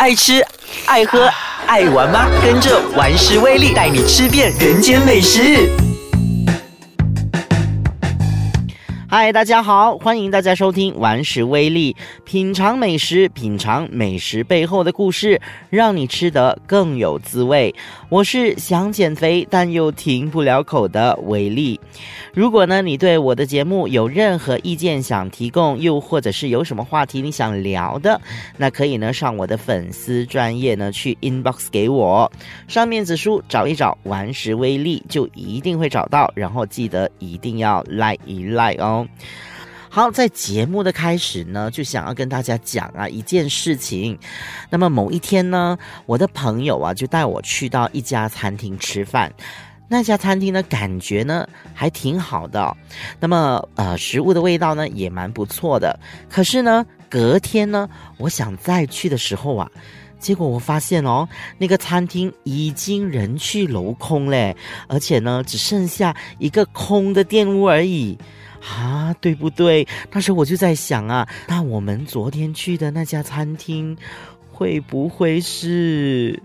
爱吃、爱喝、爱玩吗？跟着玩食威力带你吃遍人间美食。嗨，大家好，欢迎大家收听《玩食威力》，品尝美食，品尝美食背后的故事，让你吃得更有滋味。我是想减肥但又停不了口的威力。如果呢，你对我的节目有任何意见想提供，又或者是有什么话题你想聊的，那可以呢上我的粉丝专业呢去 inbox 给我，上面子书找一找，玩食威力就一定会找到，然后记得一定要 like 一 like 哦。好，在节目的开始呢，就想要跟大家讲啊一件事情。那么某一天呢，我的朋友啊就带我去到一家餐厅吃饭。那家餐厅呢，感觉呢还挺好的，那么呃，食物的味道呢也蛮不错的。可是呢，隔天呢，我想再去的时候啊，结果我发现哦，那个餐厅已经人去楼空嘞，而且呢，只剩下一个空的店屋而已啊，对不对？那时候我就在想啊，那我们昨天去的那家餐厅会不会是？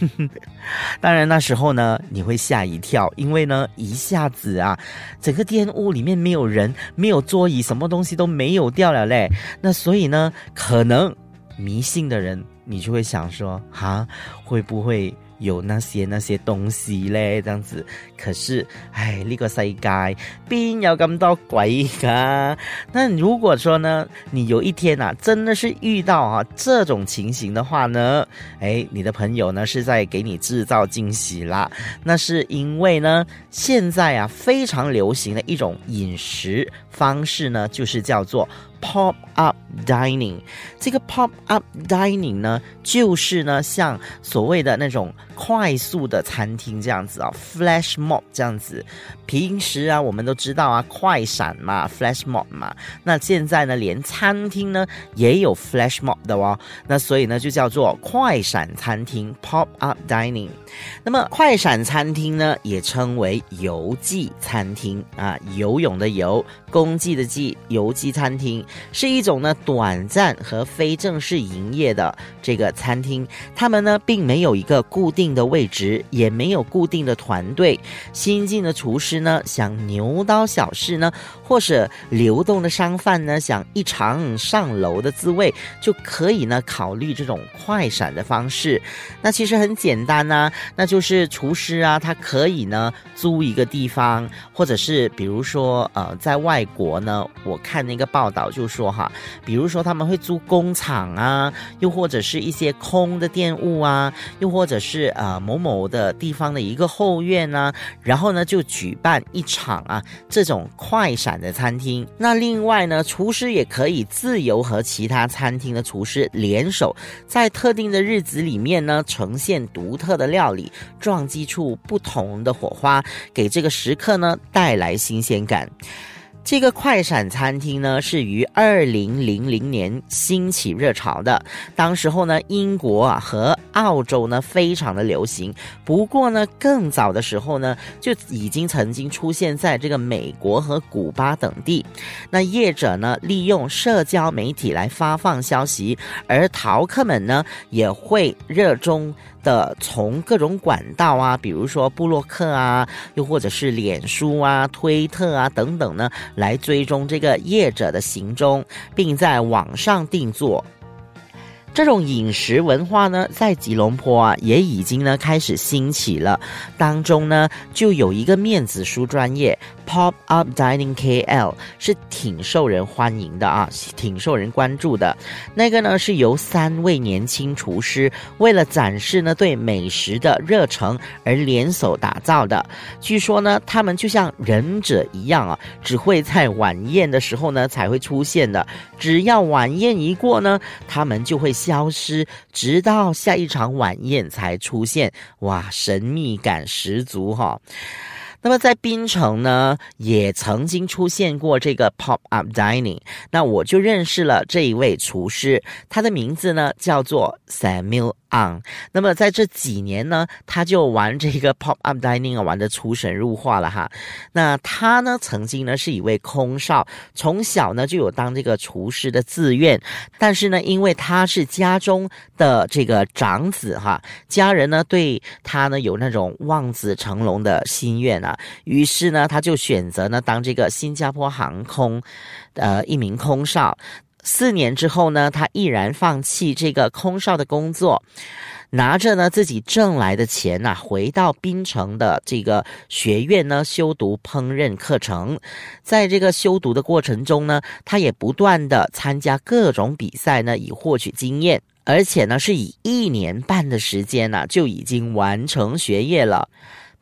当然，那时候呢，你会吓一跳，因为呢，一下子啊，整个店屋里面没有人，没有桌椅，什么东西都没有掉了嘞。那所以呢，可能迷信的人，你就会想说，哈，会不会？有那些那些东西嘞，这样子。可是，哎，呢个世界边有咁多鬼噶？那如果说呢，你有一天啊，真的是遇到啊这种情形的话呢，哎，你的朋友呢是在给你制造惊喜啦。那是因为呢，现在啊非常流行的一种饮食方式呢，就是叫做。Pop up dining，这个 pop up dining 呢，就是呢，像所谓的那种快速的餐厅这样子啊，flash mob 这样子。平时啊，我们都知道啊，快闪嘛，flash mob 嘛。那现在呢，连餐厅呢也有 flash mob 的哦。那所以呢，就叫做快闪餐厅 pop up dining。那么快闪餐厅呢，也称为游记餐厅啊，游泳的游，公祭的祭，游记餐厅。是一种呢短暂和非正式营业的这个餐厅，他们呢并没有一个固定的位置，也没有固定的团队。新进的厨师呢想牛刀小试呢，或是流动的商贩呢想一尝上楼的滋味，就可以呢考虑这种快闪的方式。那其实很简单呐，那就是厨师啊，他可以呢租一个地方，或者是比如说呃在外国呢，我看那个报道。就说哈，比如说他们会租工厂啊，又或者是一些空的店屋啊，又或者是呃某某的地方的一个后院啊，然后呢就举办一场啊这种快闪的餐厅。那另外呢，厨师也可以自由和其他餐厅的厨师联手，在特定的日子里面呢，呈现独特的料理，撞击出不同的火花，给这个食客呢带来新鲜感。这个快闪餐厅呢，是于二零零零年兴起热潮的。当时候呢，英国啊和澳洲呢非常的流行。不过呢，更早的时候呢，就已经曾经出现在这个美国和古巴等地。那业者呢，利用社交媒体来发放消息，而淘客们呢，也会热衷。的从各种管道啊，比如说布洛克啊，又或者是脸书啊、推特啊等等呢，来追踪这个业者的行踪，并在网上定做。这种饮食文化呢，在吉隆坡啊，也已经呢开始兴起了。当中呢，就有一个面子书专业 Pop Up Dining KL 是挺受人欢迎的啊，挺受人关注的。那个呢，是由三位年轻厨师为了展示呢对美食的热诚而联手打造的。据说呢，他们就像忍者一样啊，只会在晚宴的时候呢才会出现的。只要晚宴一过呢，他们就会。消失，直到下一场晚宴才出现，哇，神秘感十足哈。那么在槟城呢，也曾经出现过这个 pop up dining，那我就认识了这一位厨师，他的名字呢叫做 Samuel on。那么在这几年呢，他就玩这个 pop up dining，玩的出神入化了哈。那他呢，曾经呢是一位空少，从小呢就有当这个厨师的自愿，但是呢，因为他是家中的这个长子哈，家人呢对他呢有那种望子成龙的心愿啊，于是呢，他就选择呢当这个新加坡航空，呃，一名空少。四年之后呢，他毅然放弃这个空少的工作，拿着呢自己挣来的钱呐，回到槟城的这个学院呢修读烹饪课程。在这个修读的过程中呢，他也不断的参加各种比赛呢，以获取经验。而且呢，是以一年半的时间呢，就已经完成学业了。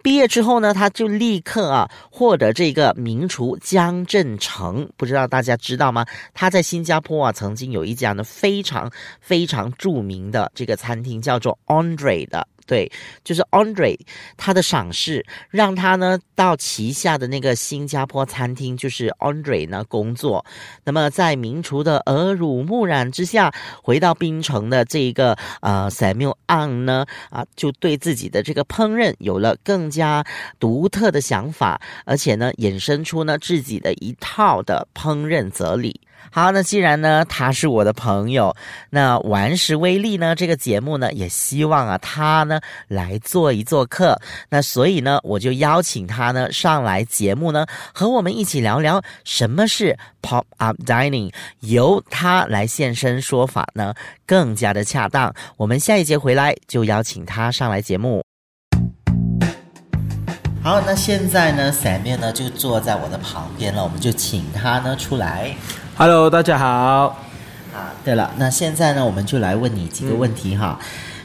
毕业之后呢，他就立刻啊获得这个名厨江振成，不知道大家知道吗？他在新加坡啊曾经有一家呢非常非常著名的这个餐厅，叫做 Andre 的。对，就是 Andre，他的赏识让他呢到旗下的那个新加坡餐厅，就是 Andre 呢工作。那么在名厨的耳濡目染之下，回到槟城的这个呃 Samuel Ang 呢啊，就对自己的这个烹饪有了更加独特的想法，而且呢衍生出呢自己的一套的烹饪哲理。好，那既然呢他是我的朋友，那顽石威力呢这个节目呢也希望啊他呢来做一做客，那所以呢我就邀请他呢上来节目呢和我们一起聊聊什么是 pop up dining，由他来现身说法呢更加的恰当。我们下一节回来就邀请他上来节目。好，那现在呢伞面呢就坐在我的旁边了，我们就请他呢出来。Hello，大家好。啊，对了，那现在呢，我们就来问你几个问题哈。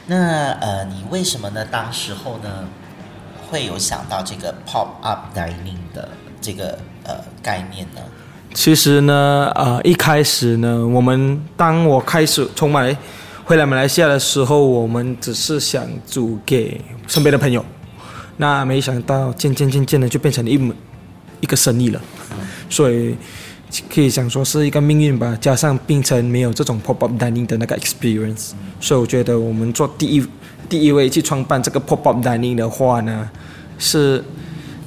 那呃，你为什么呢？当时候呢，会有想到这个 pop up dining 的这个呃概念呢？其实呢，呃，一开始呢，我们当我开始从马来回来马来西亚的时候，我们只是想煮给身边的朋友。那没想到渐渐渐渐的就变成了一门一个生意了，所以。可以想说是一个命运吧，加上槟城没有这种 pop up dining 的那个 experience，所以我觉得我们做第一第一位去创办这个 pop up dining 的话呢，是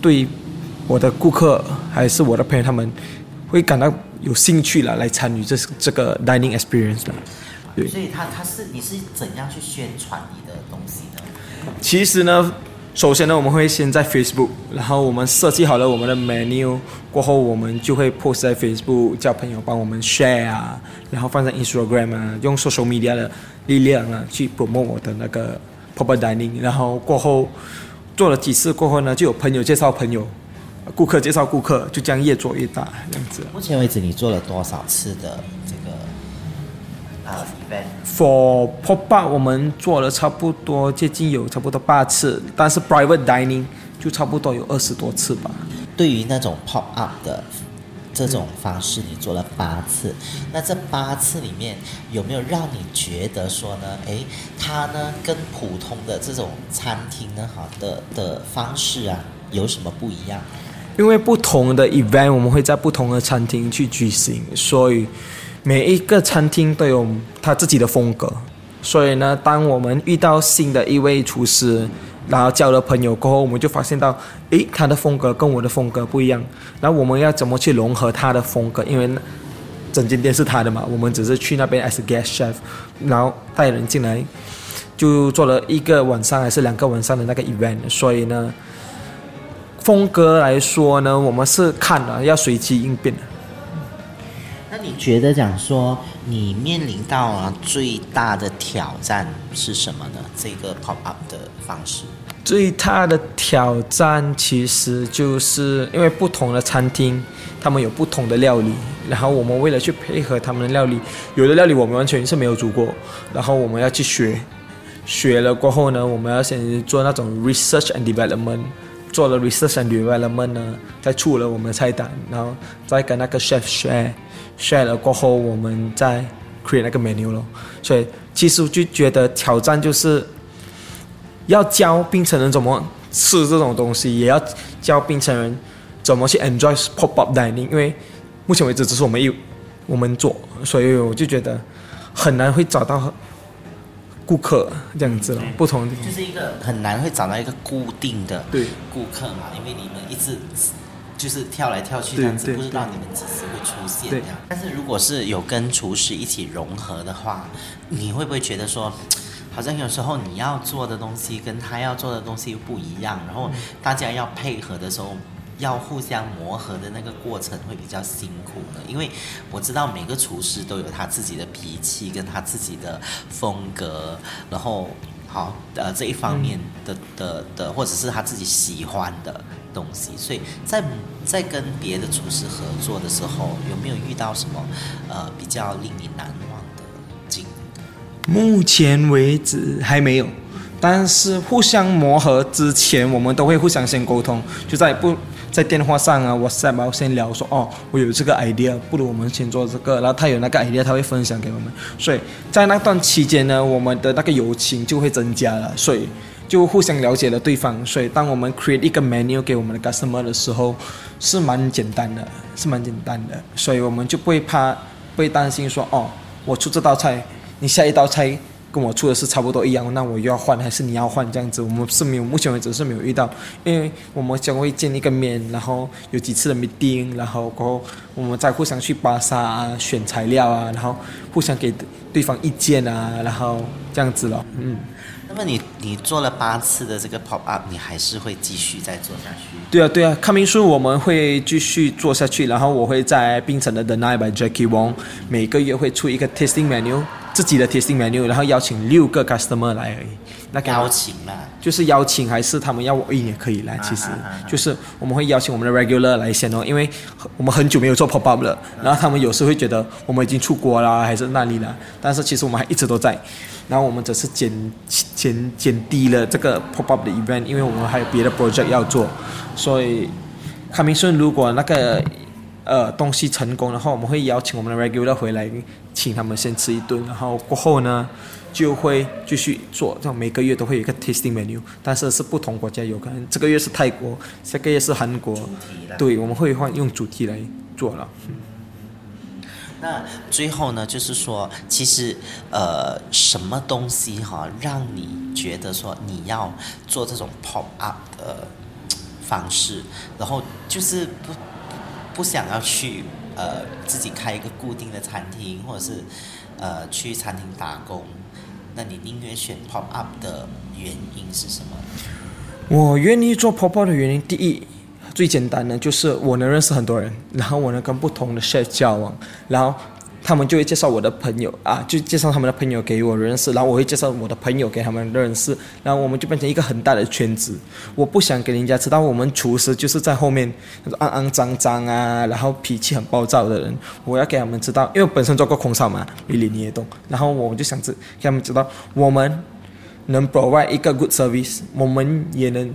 对我的顾客还是我的朋友他们会感到有兴趣了来参与这这个 dining experience 的。对，所以他他是你是怎样去宣传你的东西呢？其实呢。首先呢，我们会先在 Facebook，然后我们设计好了我们的 menu，过后我们就会 post 在 Facebook，叫朋友帮我们 share 啊，然后放在 Instagram 啊，用 social media 的力量啊去 promote 我的那个 pop dining，然后过后做了几次过后呢，就有朋友介绍朋友，顾客介绍顾客，就这样越做越大这样子。目前为止，你做了多少次的？For pop up，我们做了差不多接近有差不多八次，但是 private dining 就差不多有二十多次吧。对于那种 pop up 的这种方式，你做了八次，那这八次里面有没有让你觉得说呢？诶，它呢跟普通的这种餐厅呢，好的的方式啊，有什么不一样？因为不同的 event，我们会在不同的餐厅去举行，所以。每一个餐厅都有他自己的风格，所以呢，当我们遇到新的一位厨师，然后交了朋友过后，我们就发现到，诶，他的风格跟我的风格不一样，那我们要怎么去融合他的风格？因为整间店是他的嘛，我们只是去那边 as guest chef，然后带人进来，就做了一个晚上还是两个晚上的那个 event，所以呢，风格来说呢，我们是看了要随机应变的。那你觉得讲说你面临到啊最大的挑战是什么呢？这个 pop up 的方式最大的挑战其实就是因为不同的餐厅，他们有不同的料理，然后我们为了去配合他们的料理，有的料理我们完全是没有煮过，然后我们要去学，学了过后呢，我们要先做那种 research and development，做了 research and development 呢，再出了我们的菜单，然后再跟那个 chef share。Share 了过后，我们再 create 那个 menu 咯。所以其实就觉得挑战就是要教槟城人怎么吃这种东西，也要教槟城人怎么去 enjoy pop up dining。因为目前为止只是我们一我们做，所以我就觉得很难会找到顾客这样子了，不同的就是一个很难会找到一个固定的对顾客嘛，因为你们一直就是跳来跳去这样子，不知道你们几时会出现这样。但是如果是有跟厨师一起融合的话，你会不会觉得说？好像有时候你要做的东西跟他要做的东西又不一样，然后大家要配合的时候，要互相磨合的那个过程会比较辛苦呢。因为我知道每个厨师都有他自己的脾气跟他自己的风格，然后好呃这一方面的的的，或者是他自己喜欢的东西，所以在在跟别的厨师合作的时候，有没有遇到什么呃比较令你难忘的经历？目前为止还没有，但是互相磨合之前，我们都会互相先沟通，就在不在电话上啊，WhatsApp 啊，先聊说哦，我有这个 idea，不如我们先做这个，然后他有那个 idea，他会分享给我们，所以在那段期间呢，我们的那个友情就会增加了，所以就互相了解了对方，所以当我们 create 一个 menu 给我们的 customer 的时候，是蛮简单的，是蛮简单的，所以我们就不会怕，不会担心说哦，我出这道菜。你下一道菜跟我出的是差不多一样，那我又要换还是你要换这样子？我们是没有，目前为止是没有遇到，因为我们将会见一个面，然后有几次的 meeting，然后过后我们再互相去巴萨啊选材料啊，然后互相给对方意见啊，然后这样子了，嗯。那么你你做了八次的这个 pop up，你还是会继续再做下去？对啊，对啊，康明书我们会继续做下去，然后我会在冰城的 The Night by Jackie Wong 每个月会出一个 tasting menu，自己的 tasting menu，然后邀请六个 customer 来而已。那个邀请啦，就是邀请还是他们要我印也可以来，其实就是我们会邀请我们的 regular 来先哦，因为我们很久没有做 pop up 了，然后他们有时会觉得我们已经出国啦，还是那里啦，但是其实我们还一直都在，然后我们只是减减减低了这个 pop up 的 event，因为我们还有别的 project 要做，所以康明顺如果那个呃东西成功的话，我们会邀请我们的 regular 回来，请他们先吃一顿，然后过后呢就会继续做，这样每个月都会有一个 tasting menu，但是是不同国家有可能这个月是泰国，下个月是韩国，对，我们会换用主题来做了。那最后呢，就是说，其实呃，什么东西哈，让你觉得说你要做这种 pop up 的方式，然后就是不不想要去呃自己开一个固定的餐厅，或者是呃去餐厅打工，那你宁愿选 pop up 的原因是什么？我愿意做 pop up 的原因，第一，最简单的就是我能认识很多人，然后我能跟不同的 chef 交往，然后他们就会介绍我的朋友啊，就介绍他们的朋友给我认识，然后我会介绍我的朋友给他们认识，然后我们就变成一个很大的圈子。我不想给人家知道我们厨师就是在后面肮肮脏脏啊，然后脾气很暴躁的人。我要给他们知道，因为本身做过空少嘛，米里你也懂，然后我就想知给他们知道我们。能 provide 一个 good service，我们也能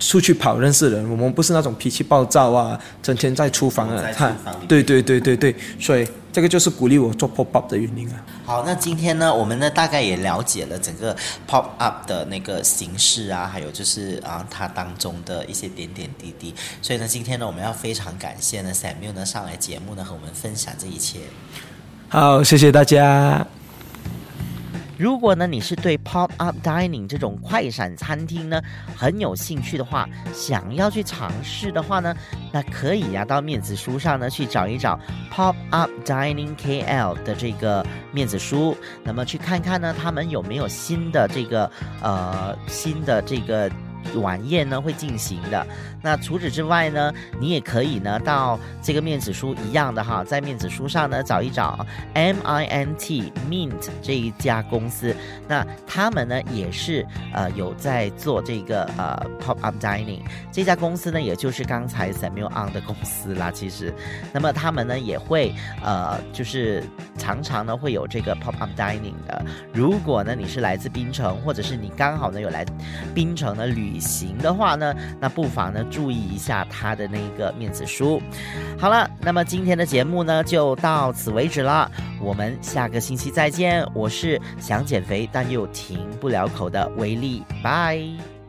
出去跑认识人，我们不是那种脾气暴躁啊，整天在厨房啊房，对对对对对，所以这个就是鼓励我做 pop up 的原因啊。好，那今天呢，我们呢大概也了解了整个 pop up 的那个形式啊，还有就是啊它当中的一些点点滴滴。所以呢，今天呢，我们要非常感谢呢 Samuel 呢上来节目呢和我们分享这一切。好，谢谢大家。如果呢你是对 pop up dining 这种快闪餐厅呢很有兴趣的话，想要去尝试的话呢，那可以呀、到面子书上呢去找一找 pop up dining KL 的这个面子书，那么去看看呢他们有没有新的这个呃新的这个。晚宴呢会进行的。那除此之外呢，你也可以呢到这个面子书一样的哈，在面子书上呢找一找 M I N T Mint 这一家公司。那他们呢也是呃有在做这个呃 pop up dining 这家公司呢，也就是刚才 Samuel On 的公司啦。其实，那么他们呢也会呃就是常常呢会有这个 pop up dining 的。如果呢你是来自槟城，或者是你刚好呢有来槟城的旅行的话呢，那不妨呢注意一下他的那个面子书。好了，那么今天的节目呢就到此为止了，我们下个星期再见。我是想减肥但又停不了口的威力，拜。